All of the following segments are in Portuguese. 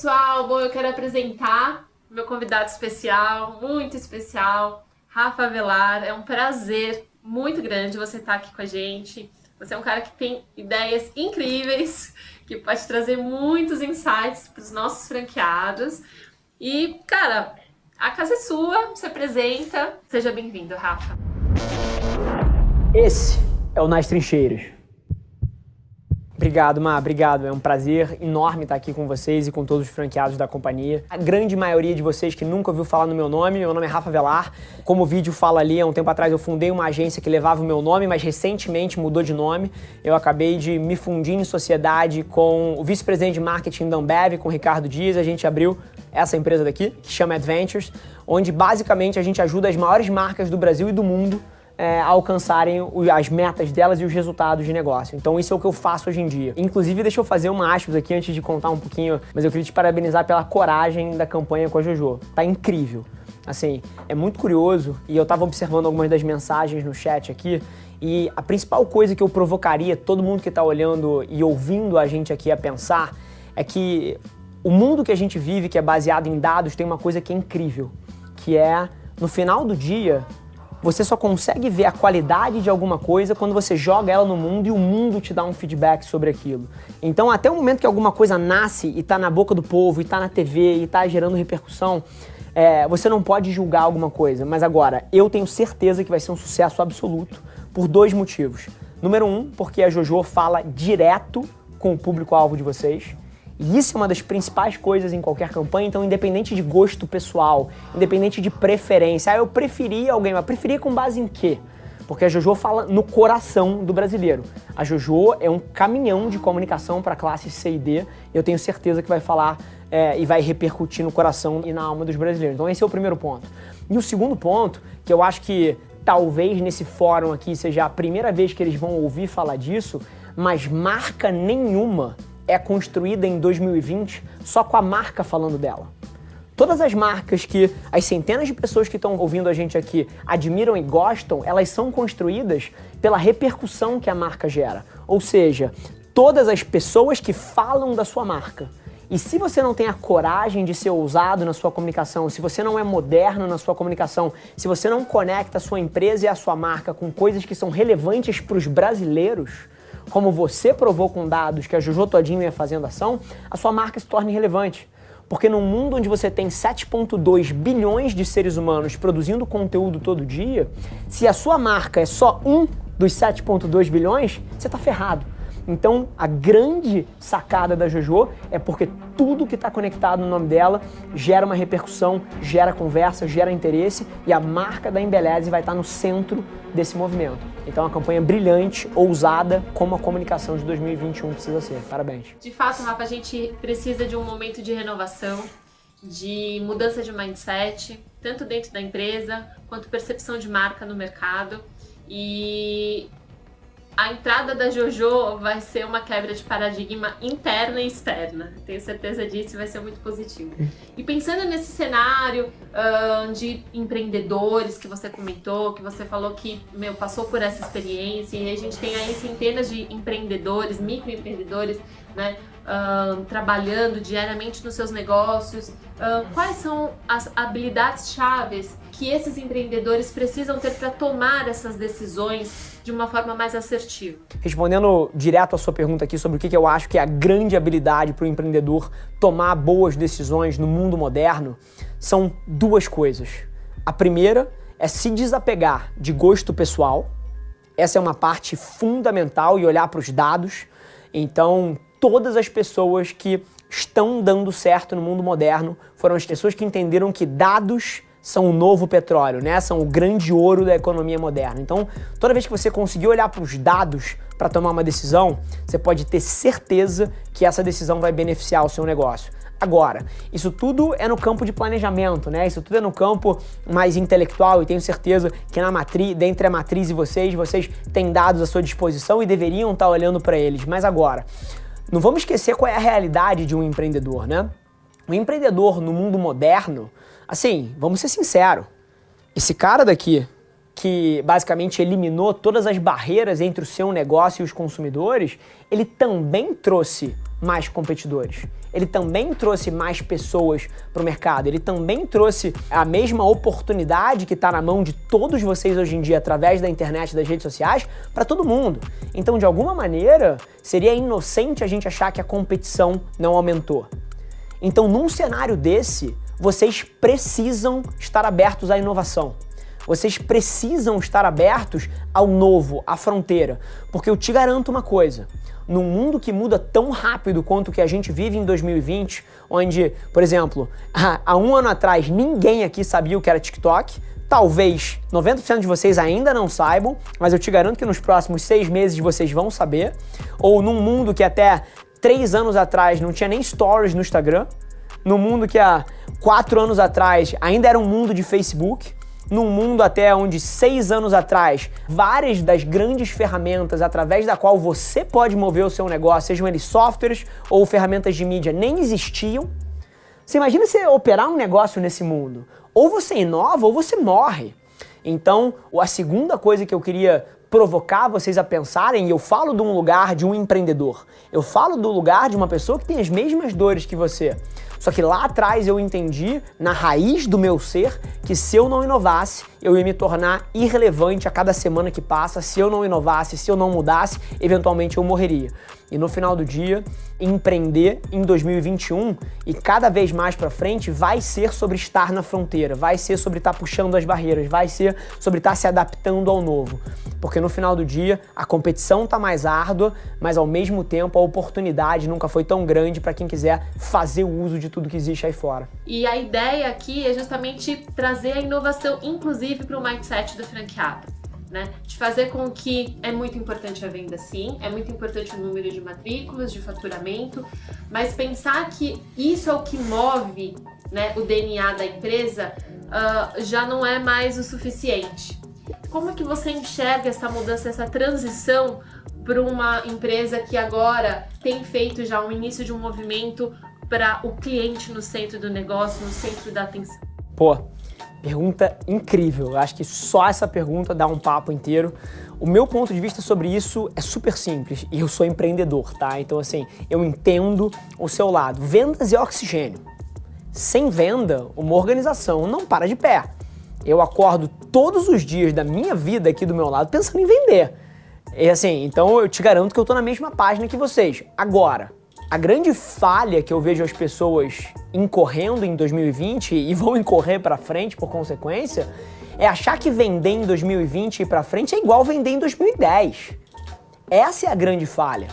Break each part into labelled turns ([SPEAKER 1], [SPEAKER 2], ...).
[SPEAKER 1] pessoal, bom, eu quero apresentar meu convidado especial, muito especial, Rafa Velar. É um prazer muito grande você estar aqui com a gente. Você é um cara que tem ideias incríveis, que pode trazer muitos insights para os nossos franqueados. E, cara, a casa é sua, se apresenta. Seja bem-vindo, Rafa.
[SPEAKER 2] Esse é o Nas Trincheiras. Obrigado, Ma, obrigado. É um prazer enorme estar aqui com vocês e com todos os franqueados da companhia. A grande maioria de vocês que nunca ouviu falar no meu nome, meu nome é Rafa Velar. Como o vídeo fala ali, há um tempo atrás eu fundei uma agência que levava o meu nome, mas recentemente mudou de nome. Eu acabei de me fundir em sociedade com o vice-presidente de marketing da Ambev, com o Ricardo Dias. A gente abriu essa empresa daqui, que chama Adventures, onde basicamente a gente ajuda as maiores marcas do Brasil e do mundo é, alcançarem as metas delas e os resultados de negócio. Então isso é o que eu faço hoje em dia. Inclusive, deixa eu fazer uma aspas aqui antes de contar um pouquinho, mas eu queria te parabenizar pela coragem da campanha com a Jojo. Tá incrível. Assim, é muito curioso e eu tava observando algumas das mensagens no chat aqui e a principal coisa que eu provocaria todo mundo que está olhando e ouvindo a gente aqui a pensar é que o mundo que a gente vive, que é baseado em dados, tem uma coisa que é incrível, que é no final do dia você só consegue ver a qualidade de alguma coisa quando você joga ela no mundo e o mundo te dá um feedback sobre aquilo. Então, até o momento que alguma coisa nasce e está na boca do povo, e está na TV, e está gerando repercussão, é, você não pode julgar alguma coisa. Mas agora, eu tenho certeza que vai ser um sucesso absoluto por dois motivos. Número um, porque a JoJo fala direto com o público-alvo de vocês. E isso é uma das principais coisas em qualquer campanha, então independente de gosto pessoal, independente de preferência, ah, eu preferia alguém, mas preferia com base em quê? Porque a Jojo fala no coração do brasileiro. A Jojo é um caminhão de comunicação para a classe C e D, e eu tenho certeza que vai falar é, e vai repercutir no coração e na alma dos brasileiros. Então esse é o primeiro ponto. E o segundo ponto, que eu acho que talvez nesse fórum aqui seja a primeira vez que eles vão ouvir falar disso, mas marca nenhuma é construída em 2020 só com a marca falando dela. Todas as marcas que as centenas de pessoas que estão ouvindo a gente aqui admiram e gostam, elas são construídas pela repercussão que a marca gera. Ou seja, todas as pessoas que falam da sua marca. E se você não tem a coragem de ser ousado na sua comunicação, se você não é moderno na sua comunicação, se você não conecta a sua empresa e a sua marca com coisas que são relevantes para os brasileiros, como você provou com dados que a Jojo Todinho ia fazendo ação, a sua marca se torna irrelevante. Porque num mundo onde você tem 7,2 bilhões de seres humanos produzindo conteúdo todo dia, se a sua marca é só um dos 7,2 bilhões, você está ferrado. Então, a grande sacada da Jojo é porque tudo que está conectado no nome dela gera uma repercussão, gera conversa, gera interesse e a marca da Embeleze vai estar tá no centro desse movimento. Então, é uma campanha brilhante, ousada, como a comunicação de 2021 precisa ser. Parabéns.
[SPEAKER 1] De fato, Rafa, a gente precisa de um momento de renovação, de mudança de mindset, tanto dentro da empresa quanto percepção de marca no mercado. E a entrada da JoJo vai ser uma quebra de paradigma interna e externa. Tenho certeza disso e vai ser muito positivo. E pensando nesse cenário uh, de empreendedores que você comentou, que você falou que meu, passou por essa experiência e a gente tem aí centenas de empreendedores, microempreendedores, né, uh, trabalhando diariamente nos seus negócios. Uh, quais são as habilidades chaves que esses empreendedores precisam ter para tomar essas decisões de uma forma mais assertiva.
[SPEAKER 2] Respondendo direto à sua pergunta aqui sobre o que eu acho que é a grande habilidade para o empreendedor tomar boas decisões no mundo moderno, são duas coisas. A primeira é se desapegar de gosto pessoal. Essa é uma parte fundamental e olhar para os dados. Então, todas as pessoas que estão dando certo no mundo moderno foram as pessoas que entenderam que dados são o novo petróleo, né? São o grande ouro da economia moderna. Então, toda vez que você conseguir olhar para os dados para tomar uma decisão, você pode ter certeza que essa decisão vai beneficiar o seu negócio. Agora, isso tudo é no campo de planejamento, né? Isso tudo é no campo mais intelectual e tenho certeza que na matriz, dentre a matriz e vocês, vocês têm dados à sua disposição e deveriam estar olhando para eles. Mas agora, não vamos esquecer qual é a realidade de um empreendedor, né? Um empreendedor no mundo moderno, Assim, vamos ser sinceros. Esse cara daqui, que basicamente eliminou todas as barreiras entre o seu negócio e os consumidores, ele também trouxe mais competidores. ele também trouxe mais pessoas para o mercado, ele também trouxe a mesma oportunidade que está na mão de todos vocês hoje em dia através da internet, das redes sociais, para todo mundo. Então, de alguma maneira, seria inocente a gente achar que a competição não aumentou. Então, num cenário desse, vocês precisam estar abertos à inovação. Vocês precisam estar abertos ao novo, à fronteira. Porque eu te garanto uma coisa: num mundo que muda tão rápido quanto o que a gente vive em 2020, onde, por exemplo, há um ano atrás ninguém aqui sabia o que era TikTok. Talvez 90% de vocês ainda não saibam, mas eu te garanto que nos próximos seis meses vocês vão saber. Ou num mundo que até três anos atrás não tinha nem stories no Instagram, no mundo que há quatro anos atrás ainda era um mundo de Facebook, num mundo até onde seis anos atrás, várias das grandes ferramentas através da qual você pode mover o seu negócio, sejam eles softwares ou ferramentas de mídia, nem existiam. Você imagina você operar um negócio nesse mundo? Ou você inova ou você morre. Então, a segunda coisa que eu queria provocar vocês a pensarem, e eu falo de um lugar de um empreendedor. Eu falo do lugar de uma pessoa que tem as mesmas dores que você. Só que lá atrás eu entendi, na raiz do meu ser, que se eu não inovasse, eu ia me tornar irrelevante a cada semana que passa. Se eu não inovasse, se eu não mudasse, eventualmente eu morreria. E no final do dia, empreender em 2021 e cada vez mais para frente vai ser sobre estar na fronteira, vai ser sobre estar tá puxando as barreiras, vai ser sobre estar tá se adaptando ao novo. Porque no final do dia, a competição tá mais árdua, mas ao mesmo tempo a oportunidade nunca foi tão grande para quem quiser fazer o uso de tudo que existe aí fora.
[SPEAKER 1] E a ideia aqui é justamente trazer a inovação, inclusive, para o mindset do franqueado né? De fazer com que é muito importante a venda, sim, é muito importante o número de matrículas, de faturamento, mas pensar que isso é o que move né, o DNA da empresa uh, já não é mais o suficiente. Como que você enxerga essa mudança, essa transição para uma empresa que agora tem feito já um início de um movimento para o cliente no centro do negócio, no centro da atenção?
[SPEAKER 2] Pô, Pergunta incrível. Eu acho que só essa pergunta dá um papo inteiro. O meu ponto de vista sobre isso é super simples e eu sou empreendedor, tá? Então, assim, eu entendo o seu lado. Vendas e oxigênio. Sem venda, uma organização não para de pé. Eu acordo todos os dias da minha vida aqui do meu lado pensando em vender. E assim, então eu te garanto que eu tô na mesma página que vocês. Agora, a grande falha que eu vejo as pessoas incorrendo em 2020 e vão incorrer para frente por consequência é achar que vender em 2020 e para frente é igual vender em 2010. Essa é a grande falha.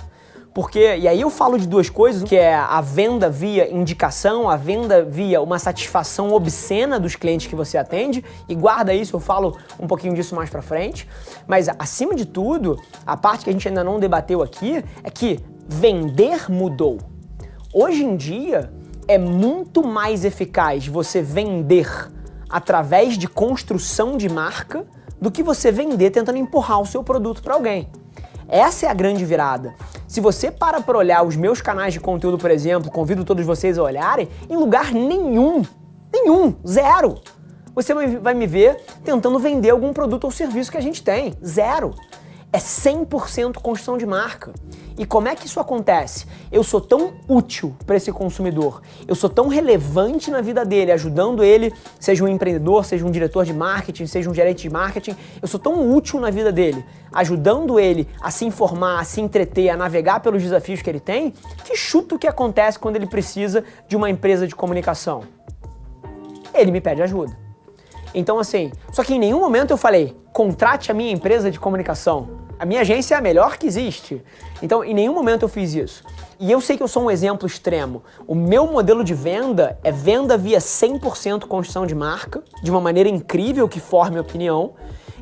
[SPEAKER 2] Porque, e aí eu falo de duas coisas, que é a venda via indicação, a venda via uma satisfação obscena dos clientes que você atende, e guarda isso, eu falo um pouquinho disso mais pra frente. Mas acima de tudo, a parte que a gente ainda não debateu aqui é que vender mudou. Hoje em dia é muito mais eficaz você vender através de construção de marca do que você vender tentando empurrar o seu produto para alguém. Essa é a grande virada. Se você para para olhar os meus canais de conteúdo, por exemplo, convido todos vocês a olharem, em lugar nenhum, nenhum, zero, você vai me ver tentando vender algum produto ou serviço que a gente tem. Zero é 100% construção de marca. E como é que isso acontece? Eu sou tão útil para esse consumidor, eu sou tão relevante na vida dele, ajudando ele, seja um empreendedor, seja um diretor de marketing, seja um gerente de marketing, eu sou tão útil na vida dele, ajudando ele a se informar, a se entreter, a navegar pelos desafios que ele tem, que chuta o que acontece quando ele precisa de uma empresa de comunicação. Ele me pede ajuda. Então, assim, só que em nenhum momento eu falei, contrate a minha empresa de comunicação. A minha agência é a melhor que existe. Então, em nenhum momento eu fiz isso. E eu sei que eu sou um exemplo extremo. O meu modelo de venda é venda via 100% construção de marca, de uma maneira incrível que forme opinião,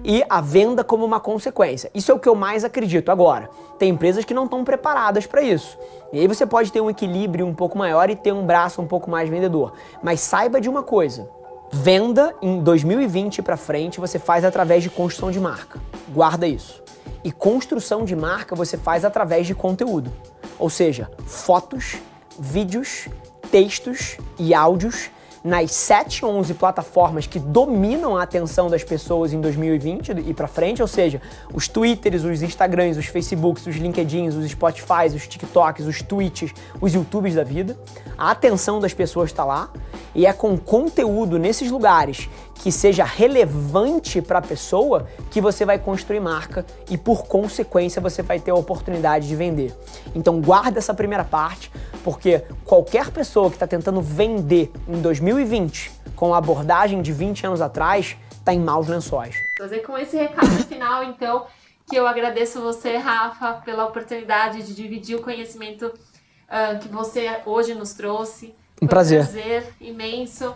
[SPEAKER 2] e a venda como uma consequência. Isso é o que eu mais acredito. Agora, tem empresas que não estão preparadas para isso. E aí você pode ter um equilíbrio um pouco maior e ter um braço um pouco mais vendedor. Mas saiba de uma coisa: Venda em 2020 para frente você faz através de construção de marca. Guarda isso. E construção de marca você faz através de conteúdo. Ou seja, fotos, vídeos, textos e áudios nas 7, 11 plataformas que dominam a atenção das pessoas em 2020 e para frente, ou seja, os Twitters, os Instagrams, os Facebooks, os LinkedIns, os Spotifys, os TikToks, os Twitches, os YouTubes da vida. A atenção das pessoas está lá e é com conteúdo nesses lugares que seja relevante para a pessoa que você vai construir marca e por consequência você vai ter a oportunidade de vender. Então guarda essa primeira parte, porque qualquer pessoa que está tentando vender em 2020 com a abordagem de 20 anos atrás está em maus lençóis.
[SPEAKER 1] Fazer com esse recado final, então, que eu agradeço você, Rafa, pela oportunidade de dividir o conhecimento uh, que você hoje nos trouxe.
[SPEAKER 2] Um prazer.
[SPEAKER 1] Um prazer imenso.